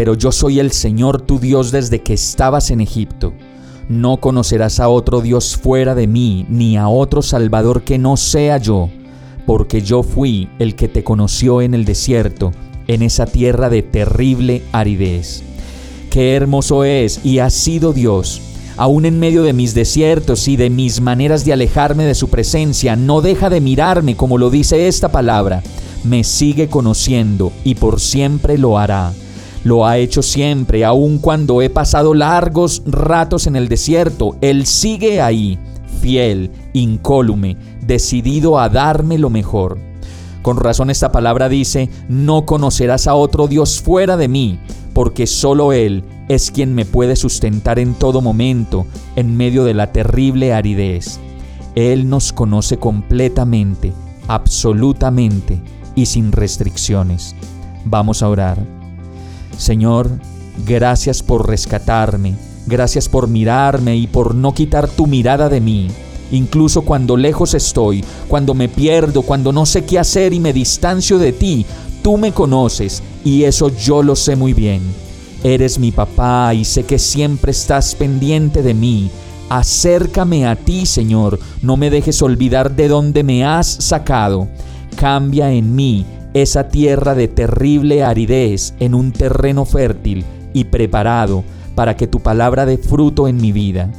pero yo soy el Señor tu Dios desde que estabas en Egipto. No conocerás a otro Dios fuera de mí, ni a otro Salvador que no sea yo, porque yo fui el que te conoció en el desierto, en esa tierra de terrible aridez. Qué hermoso es y ha sido Dios. Aún en medio de mis desiertos y de mis maneras de alejarme de su presencia, no deja de mirarme como lo dice esta palabra. Me sigue conociendo y por siempre lo hará. Lo ha hecho siempre, aun cuando he pasado largos ratos en el desierto. Él sigue ahí, fiel, incólume, decidido a darme lo mejor. Con razón esta palabra dice, no conocerás a otro Dios fuera de mí, porque solo Él es quien me puede sustentar en todo momento, en medio de la terrible aridez. Él nos conoce completamente, absolutamente y sin restricciones. Vamos a orar. Señor, gracias por rescatarme, gracias por mirarme y por no quitar tu mirada de mí. Incluso cuando lejos estoy, cuando me pierdo, cuando no sé qué hacer y me distancio de ti, tú me conoces y eso yo lo sé muy bien. Eres mi papá y sé que siempre estás pendiente de mí. Acércame a ti, Señor, no me dejes olvidar de dónde me has sacado. Cambia en mí esa tierra de terrible aridez en un terreno fértil y preparado para que tu palabra dé fruto en mi vida.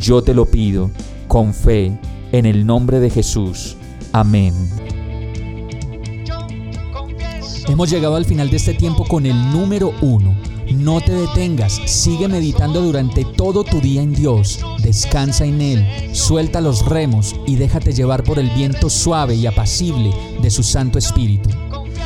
Yo te lo pido con fe en el nombre de Jesús. Amén. Hemos llegado al final de este tiempo con el número uno. No te detengas, sigue meditando durante todo tu día en Dios, descansa en Él, suelta los remos y déjate llevar por el viento suave y apacible de su Santo Espíritu.